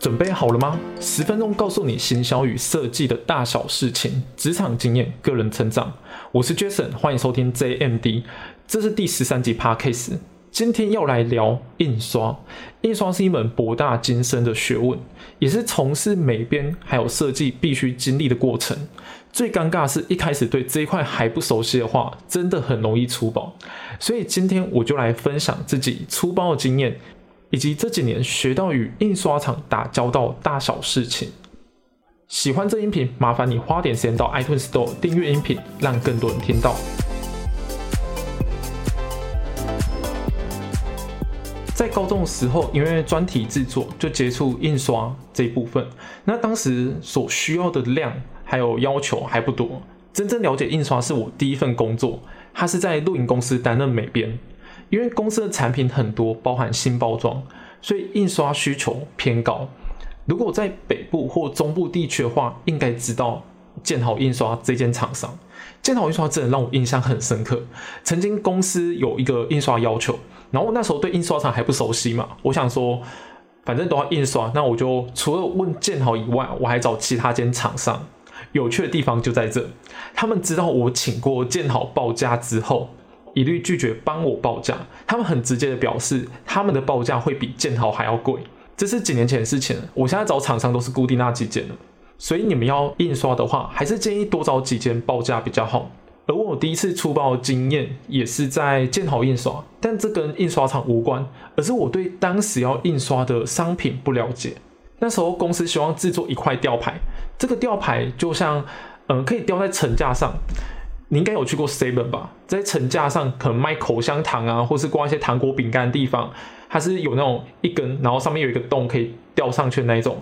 准备好了吗？十分钟告诉你行销与设计的大小事情，职场经验、个人成长。我是 Jason，欢迎收听 JMD，这是第十三集 Podcast。今天要来聊印刷。印刷是一门博大精深的学问，也是从事美编还有设计必须经历的过程。最尴尬是一开始对这一块还不熟悉的话，真的很容易粗暴。所以今天我就来分享自己粗暴的经验。以及这几年学到与印刷厂打交道大小事情。喜欢这音频，麻烦你花点时间到 iTunes Store 订阅音频，让更多人听到。在高中的时候，因为专题制作就接触印刷这一部分。那当时所需要的量还有要求还不多。真正了解印刷是我第一份工作，它是在录影公司担任美编。因为公司的产品很多，包含新包装，所以印刷需求偏高。如果在北部或中部地区的话，应该知道建好印刷这间厂商。建好印刷真的让我印象很深刻。曾经公司有一个印刷要求，然后那时候对印刷厂还不熟悉嘛，我想说，反正都要印刷，那我就除了问建好以外，我还找其他间厂商。有趣的地方就在这，他们知道我请过建好报价之后。一律拒绝帮我报价，他们很直接的表示，他们的报价会比建豪还要贵。这是几年前的事情，我现在找厂商都是固定那几间的，所以你们要印刷的话，还是建议多找几间报价比较好。而我第一次出包经验也是在建豪印刷，但这跟印刷厂无关，而是我对当时要印刷的商品不了解。那时候公司希望制作一块吊牌，这个吊牌就像，嗯，可以吊在层架上。你应该有去过 Seven 吧？在层架上可能卖口香糖啊，或是挂一些糖果饼干的地方，它是有那种一根，然后上面有一个洞可以吊上去的那一种。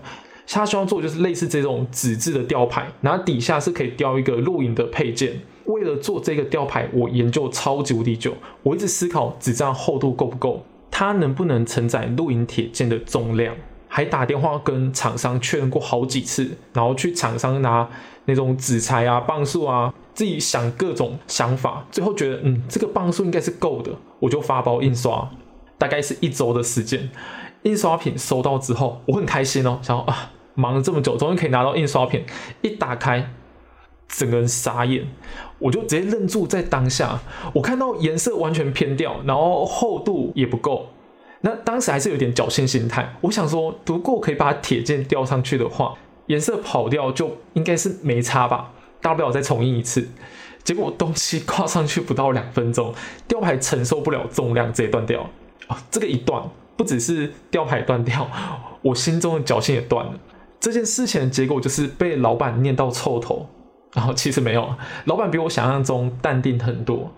他希望做就是类似这种纸质的吊牌，然后底下是可以吊一个录影的配件。为了做这个吊牌，我研究超级无敌久，我一直思考纸张厚度够不够，它能不能承载录影铁件的重量。还打电话跟厂商确认过好几次，然后去厂商拿那种纸材啊、棒数啊，自己想各种想法，最后觉得嗯，这个磅数应该是够的，我就发包印刷，大概是一周的时间。印刷品收到之后，我很开心哦，想啊，忙了这么久，终于可以拿到印刷品。一打开，整个人傻眼，我就直接愣住在当下，我看到颜色完全偏掉，然后厚度也不够。那当时还是有点侥幸心态，我想说，如果可以把铁件吊上去的话，颜色跑掉就应该是没差吧，大不了再重印一次。结果东西挂上去不到两分钟，吊牌承受不了重量，直接断掉。哦，这个一断，不只是吊牌断掉，我心中的侥幸也断了。这件事情的结果就是被老板念到臭头。然后其实没有，老板比我想象中淡定很多，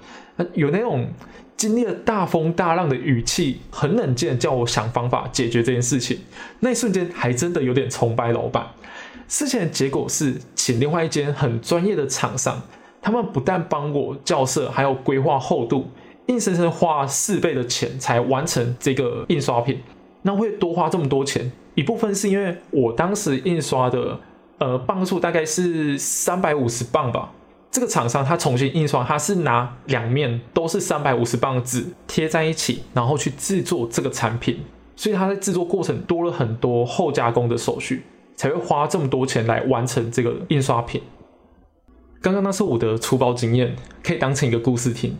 有那种。经历了大风大浪的语气，很冷静，叫我想方法解决这件事情。那一瞬间，还真的有点崇拜老板。事情的结果是，请另外一间很专业的厂商，他们不但帮我校色，还有规划厚度，硬生生花四倍的钱才完成这个印刷品。那会多花这么多钱，一部分是因为我当时印刷的，呃，磅数大概是三百五十磅吧。这个厂商他重新印刷，他是拿两面都是三百五十磅纸贴在一起，然后去制作这个产品，所以他在制作过程多了很多后加工的手续，才会花这么多钱来完成这个印刷品。刚刚那是我的粗暴经验，可以当成一个故事听。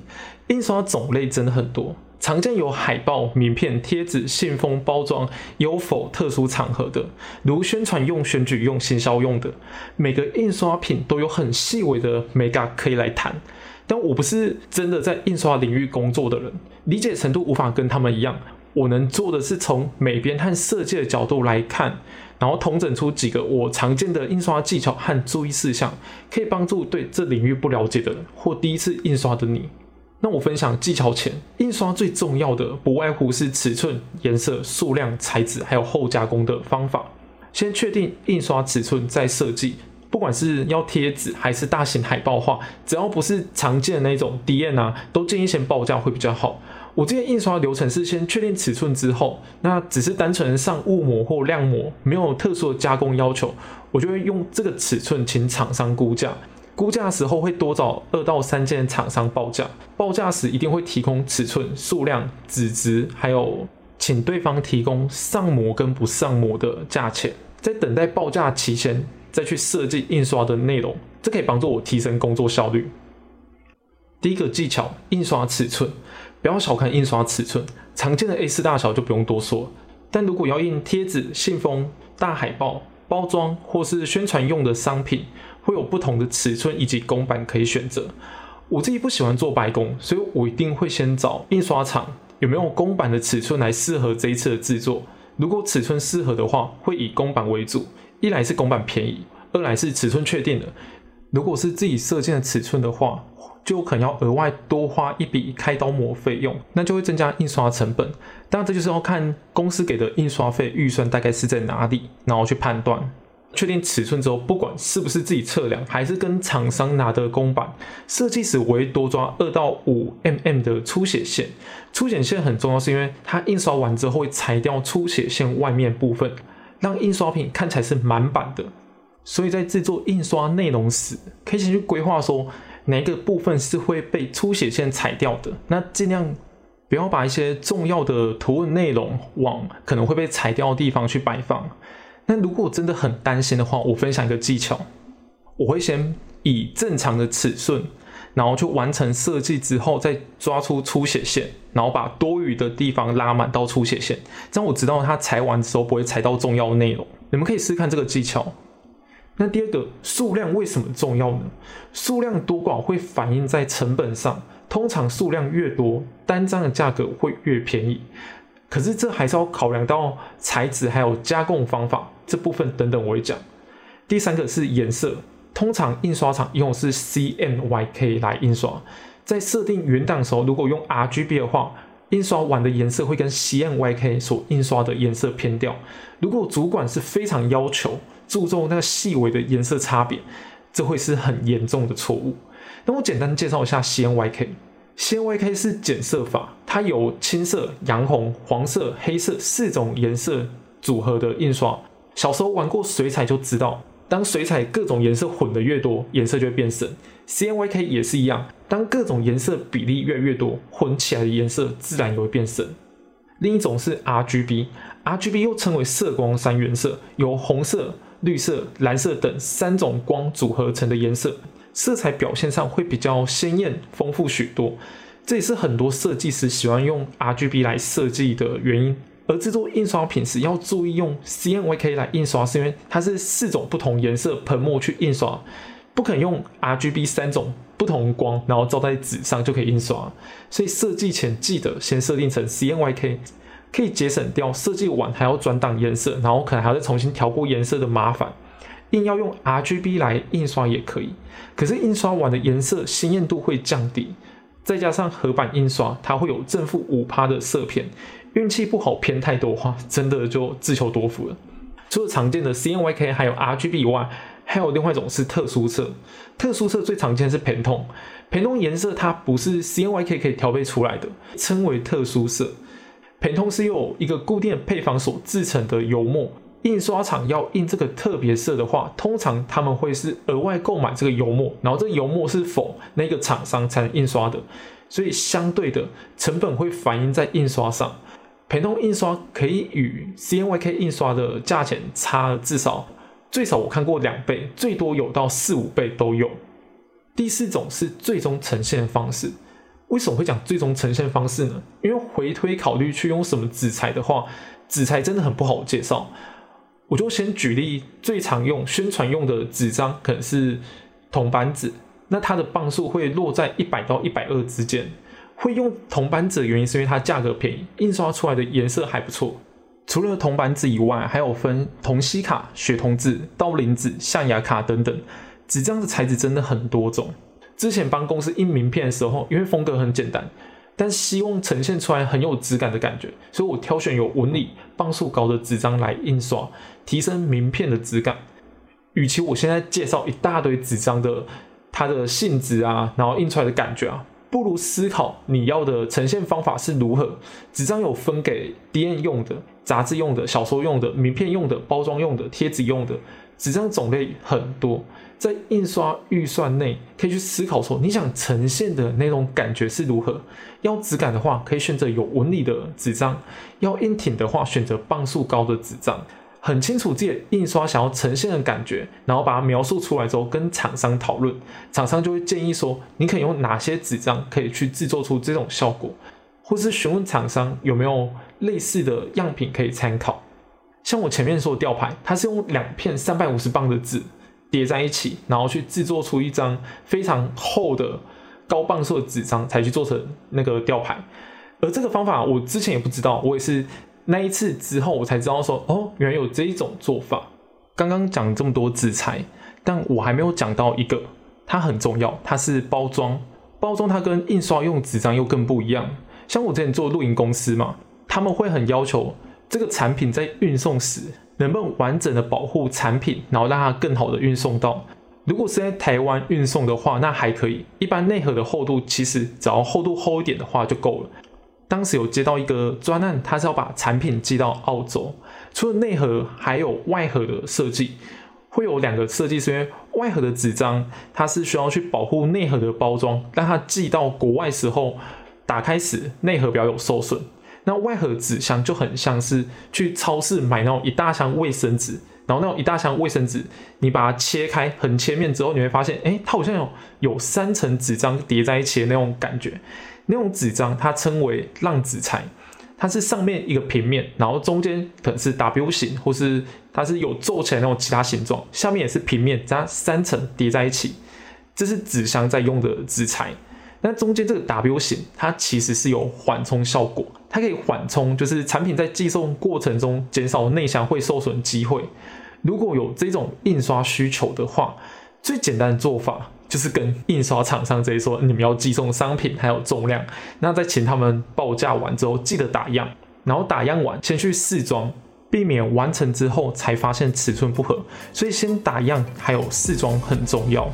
印刷种类真的很多。常见有海报、名片、贴纸、信封包装，有否特殊场合的，如宣传用、选举用、行销用的。每个印刷品都有很细微的美感可以来谈，但我不是真的在印刷领域工作的人，理解程度无法跟他们一样。我能做的是从美编和设计的角度来看，然后统整出几个我常见的印刷技巧和注意事项，可以帮助对这领域不了解的人或第一次印刷的你。那我分享技巧前，印刷最重要的不外乎是尺寸、颜色、数量、材质，还有后加工的方法。先确定印刷尺寸再设计，不管是要贴纸还是大型海报画，只要不是常见的那种 D N 啊，都建议先报价会比较好。我这边印刷流程是先确定尺寸之后，那只是单纯上雾膜或亮膜，没有特殊的加工要求，我就会用这个尺寸请厂商估价。估价时候会多找二到三间厂商报价，报价时一定会提供尺寸、数量、纸质还有请对方提供上模跟不上模的价钱，在等待报价期间再去设计印刷的内容，这可以帮助我提升工作效率。第一个技巧，印刷尺寸，不要小看印刷尺寸，常见的 A4 大小就不用多说，但如果要印贴纸、信封、大海报、包装或是宣传用的商品，会有不同的尺寸以及公版可以选择。我自己不喜欢做白工，所以我一定会先找印刷厂有没有公版的尺寸来适合这一次的制作。如果尺寸适合的话，会以公版为主。一来是公版便宜，二来是尺寸确定的。如果是自己设计的尺寸的话，就可能要额外多花一笔开刀模费用，那就会增加印刷成本。当然，这就是要看公司给的印刷费预算大概是在哪里，然后去判断。确定尺寸之后，不管是不是自己测量，还是跟厂商拿的公版，设计时我会多抓二到五 mm 的出血线。出血线很重要，是因为它印刷完之后会裁掉出血线外面部分，让印刷品看起来是满版的。所以在制作印刷内容时，可以先去规划说。哪个部分是会被出血线裁掉的？那尽量不要把一些重要的图文内容往可能会被裁掉的地方去摆放。那如果真的很担心的话，我分享一个技巧，我会先以正常的尺寸，然后去完成设计之后，再抓出出血线，然后把多余的地方拉满到出血线，这样我知道它裁完之后不会裁到重要内容。你们可以试试看这个技巧。那第二个数量为什么重要呢？数量多寡会反映在成本上，通常数量越多，单张的价格会越便宜。可是这还是要考量到材质还有加工方法这部分等等，我会讲。第三个是颜色，通常印刷厂用的是 CMYK 来印刷，在设定原档时候，如果用 RGB 的话，印刷完的颜色会跟 CMYK 所印刷的颜色偏掉。如果主管是非常要求。注重那个细微的颜色差别，这会是很严重的错误。那我简单介绍一下 CMYK。CMYK 是减色法，它有青色、洋红、黄色、黑色四种颜色组合的印刷。小时候玩过水彩就知道，当水彩各种颜色混的越多，颜色就会变深。CMYK 也是一样，当各种颜色比例越来越多，混起来的颜色自然也会变深。另一种是 RGB，RGB 又称为色光三原色，有红色。绿色、蓝色等三种光组合成的颜色，色彩表现上会比较鲜艳、丰富许多。这也是很多设计师喜欢用 RGB 来设计的原因。而制作印刷品时要注意用 CMYK 来印刷，是因为它是四种不同颜色喷墨去印刷，不可能用 RGB 三种不同光，然后照在纸上就可以印刷。所以设计前记得先设定成 CMYK。可以节省掉设计完还要转档颜色，然后可能还要再重新调过颜色的麻烦。硬要用 RGB 来印刷也可以，可是印刷完的颜色鲜艳度会降低，再加上合版印刷，它会有正负五趴的色偏，运气不好偏太多的话，真的就自求多福了。除了常见的 CMYK 还有 RGB 以外，还有另外一种是特殊色。特殊色最常见是偏通，偏通颜色它不是 CMYK 可以调配出来的，称为特殊色。偏通是由一个固定配方所制成的油墨，印刷厂要印这个特别色的话，通常他们会是额外购买这个油墨，然后这个油墨是否那个厂商才能印刷的，所以相对的成本会反映在印刷上。偏通印刷可以与 C N Y K 印刷的价钱差至少最少我看过两倍，最多有到四五倍都有。第四种是最终呈现方式。为什么会讲最终呈现方式呢？因为回推考虑去用什么纸材的话，纸材真的很不好介绍。我就先举例最常用宣传用的纸张，可能是铜板纸，那它的磅数会落在一百到一百二之间。会用铜板纸的原因是因为它价格便宜，印刷出来的颜色还不错。除了铜板纸以外，还有分铜锡卡、雪铜纸、刀林纸、象牙卡等等，纸张的材质真的很多种。之前帮公司印名片的时候，因为风格很简单，但希望呈现出来很有质感的感觉，所以我挑选有纹理、磅数高的纸张来印刷，提升名片的质感。与其我现在介绍一大堆纸张的它的性质啊，然后印出来的感觉啊，不如思考你要的呈现方法是如何。纸张有分给 D N 用的、杂志用的、小说用的、名片用的、包装用的、贴纸用的。纸张种类很多，在印刷预算内可以去思考说，你想呈现的那种感觉是如何。要质感的话，可以选择有纹理的纸张；要硬挺的话，选择磅数高的纸张。很清楚自己印刷想要呈现的感觉，然后把它描述出来之后，跟厂商讨论，厂商就会建议说，你可以用哪些纸张可以去制作出这种效果，或是询问厂商有没有类似的样品可以参考。像我前面说的吊牌，它是用两片三百五十磅的纸叠在一起，然后去制作出一张非常厚的高磅数的纸张，才去做成那个吊牌。而这个方法我之前也不知道，我也是。那一次之后，我才知道说，哦，原来有这一种做法。刚刚讲这么多纸材，但我还没有讲到一个，它很重要，它是包装。包装它跟印刷用纸张又更不一样。像我之前做露营公司嘛，他们会很要求这个产品在运送时能不能完整的保护产品，然后让它更好的运送到。如果是在台湾运送的话，那还可以。一般内盒的厚度其实只要厚度厚一点的话就够了。当时有接到一个专案，他是要把产品寄到澳洲，除了内盒，还有外盒的设计，会有两个设计是。因为外盒的纸张，它是需要去保护内盒的包装，让它寄到国外时候，打开时内盒比较有受损。那外盒纸箱就很像是去超市买那种一大箱卫生纸，然后那种一大箱卫生纸，你把它切开横切面之后，你会发现，哎，它好像有有三层纸张叠在一起的那种感觉。那种纸张它称为浪纸材，它是上面一个平面，然后中间可能是 W 型，或是它是有皱起来那种其他形状，下面也是平面，加三层叠在一起，这是纸箱在用的纸材。那中间这个 W 型，它其实是有缓冲效果，它可以缓冲，就是产品在寄送过程中减少内箱会受损机会。如果有这种印刷需求的话，最简单的做法。就是跟印刷厂商直接说，你们要寄送商品还有重量，那再请他们报价完之后，记得打样，然后打样完先去试装，避免完成之后才发现尺寸不合，所以先打样还有试装很重要。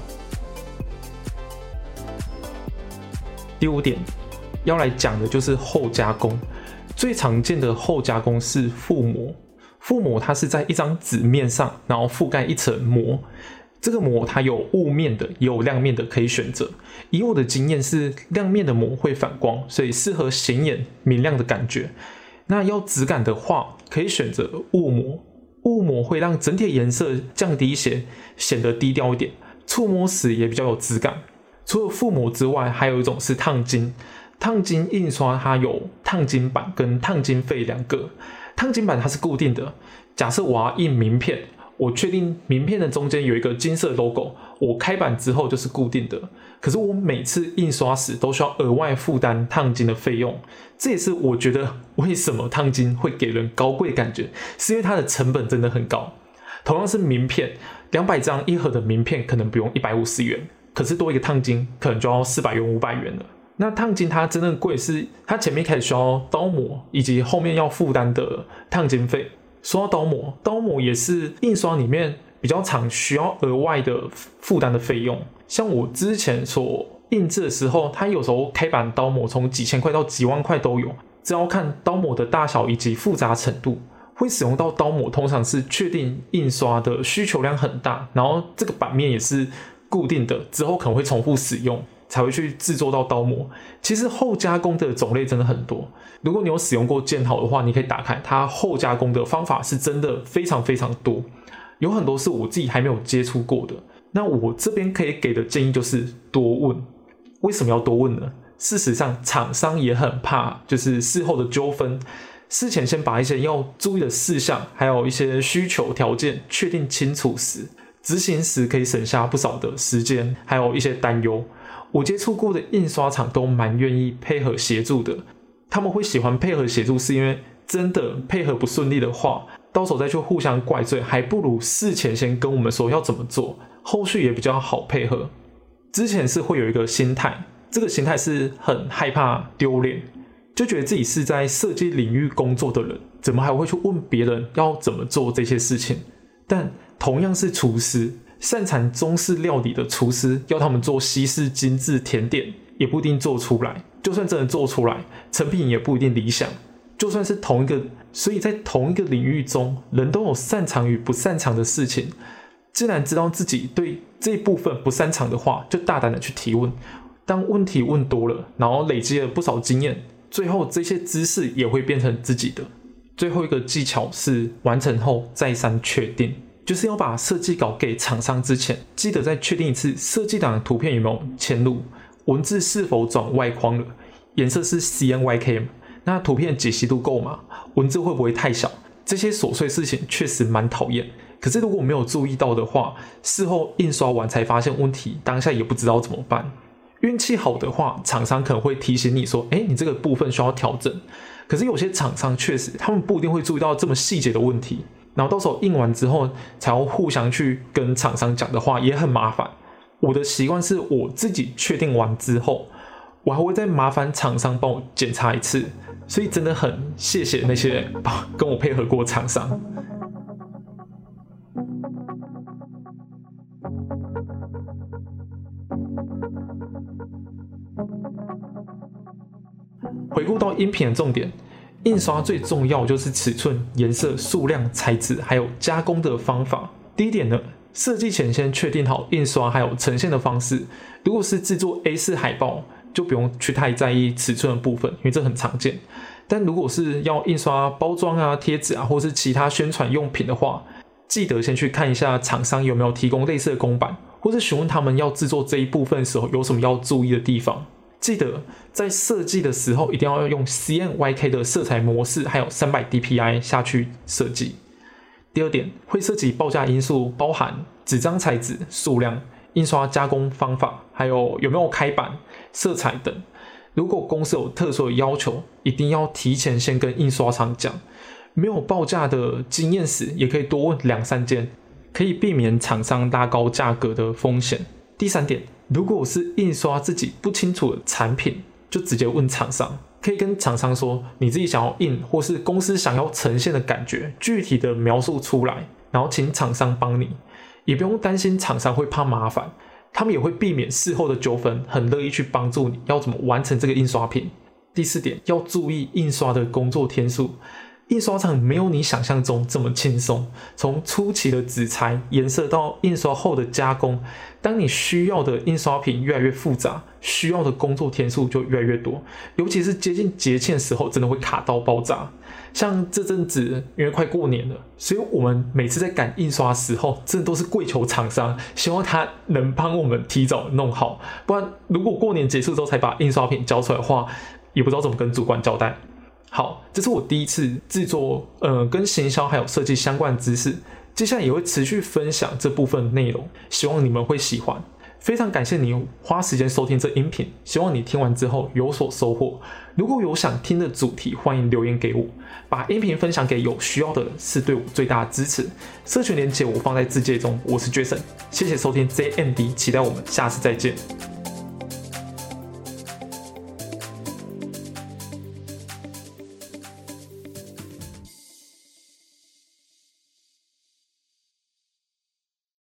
第五点要来讲的就是后加工，最常见的后加工是覆膜，覆膜它是在一张纸面上，然后覆盖一层膜。这个膜它有雾面的，也有亮面的，可以选择。以我的经验是，亮面的膜会反光，所以适合显眼明亮的感觉。那要质感的话，可以选择雾膜。雾膜会让整体颜色降低一些，显得低调一点，触摸时也比较有质感。除了覆膜之外，还有一种是烫金。烫金印刷它有烫金板跟烫金费两个。烫金板它是固定的，假设我要印名片。我确定名片的中间有一个金色 logo，我开版之后就是固定的。可是我每次印刷时都需要额外负担烫金的费用，这也是我觉得为什么烫金会给人高贵感觉，是因为它的成本真的很高。同样是名片，两百张一盒的名片可能不用一百五十元，可是多一个烫金可能就要四百元、五百元了。那烫金它真正贵是它前面开始需要刀模，以及后面要负担的烫金费。说到刀模，刀模也是印刷里面比较常需要额外的负担的费用。像我之前所印制的时候，它有时候开版刀模从几千块到几万块都有，只要看刀模的大小以及复杂程度。会使用到刀模，通常是确定印刷的需求量很大，然后这个版面也是固定的，之后可能会重复使用。才会去制作到刀模。其实后加工的种类真的很多。如果你有使用过建好的话，你可以打开它后加工的方法是真的非常非常多，有很多是我自己还没有接触过的。那我这边可以给的建议就是多问。为什么要多问呢？事实上，厂商也很怕就是事后的纠纷，事前先把一些要注意的事项，还有一些需求条件确定清楚时，执行时可以省下不少的时间，还有一些担忧。我接触过的印刷厂都蛮愿意配合协助的，他们会喜欢配合协助，是因为真的配合不顺利的话，到时候再去互相怪罪，还不如事前先跟我们说要怎么做，后续也比较好配合。之前是会有一个心态，这个心态是很害怕丢脸，就觉得自己是在设计领域工作的人，怎么还会去问别人要怎么做这些事情？但同样是厨师。擅长中式料理的厨师要他们做西式精致甜点，也不一定做出来。就算真的做出来，成品也不一定理想。就算是同一个，所以在同一个领域中，人都有擅长与不擅长的事情。既然知道自己对这部分不擅长的话，就大胆的去提问。当问题问多了，然后累积了不少经验，最后这些知识也会变成自己的。最后一个技巧是完成后再三确定，就是要把设计稿给厂商之前，记得再确定一次设计档的图片有没有嵌入，文字是否转外框了，颜色是 CMYK 吗？那图片解析度够吗？文字会不会太小？这些琐碎事情确实蛮讨厌。可是如果没有注意到的话，事后印刷完才发现问题，当下也不知道怎么办。运气好的话，厂商可能会提醒你说：“哎，你这个部分需要调整。”可是有些厂商确实，他们不一定会注意到这么细节的问题，然后到时候印完之后，才要互相去跟厂商讲的话，也很麻烦。我的习惯是我自己确定完之后，我还会再麻烦厂商帮我检查一次。所以真的很谢谢那些跟我配合过厂商。回顾到音频的重点，印刷最重要就是尺寸、颜色、数量、材质，还有加工的方法。第一点呢，设计前先确定好印刷还有呈现的方式。如果是制作 A4 海报，就不用去太在意尺寸的部分，因为这很常见。但如果是要印刷包装啊、贴纸啊，或是其他宣传用品的话，记得先去看一下厂商有没有提供类似的公版，或是询问他们要制作这一部分时候有什么要注意的地方。记得在设计的时候，一定要用 CMYK 的色彩模式，还有三百 DPI 下去设计。第二点，会涉及报价因素，包含纸张材质、数量、印刷加工方法，还有有没有开版、色彩等。如果公司有特殊的要求，一定要提前先跟印刷厂讲。没有报价的经验时，也可以多问两三件，可以避免厂商拉高价格的风险。第三点。如果我是印刷自己不清楚的产品，就直接问厂商，可以跟厂商说你自己想要印，或是公司想要呈现的感觉，具体的描述出来，然后请厂商帮你，也不用担心厂商会怕麻烦，他们也会避免事后的纠纷，很乐意去帮助你要怎么完成这个印刷品。第四点，要注意印刷的工作天数。印刷厂没有你想象中这么轻松，从初期的纸材、颜色到印刷后的加工，当你需要的印刷品越来越复杂，需要的工作天数就越来越多。尤其是接近节庆的时候，真的会卡到爆炸。像这阵子因为快过年了，所以我们每次在赶印刷时候，真的都是跪求厂商，希望他能帮我们提早弄好。不然，如果过年结束之后才把印刷品交出来的话，也不知道怎么跟主管交代。好，这是我第一次制作，呃，跟行销还有设计相关的知识。接下来也会持续分享这部分内容，希望你们会喜欢。非常感谢你花时间收听这音频，希望你听完之后有所收获。如果有想听的主题，欢迎留言给我，把音频分享给有需要的人，是对我最大的支持。社群连接我放在字界中，我是 Jason，谢谢收听 JMD，期待我们下次再见。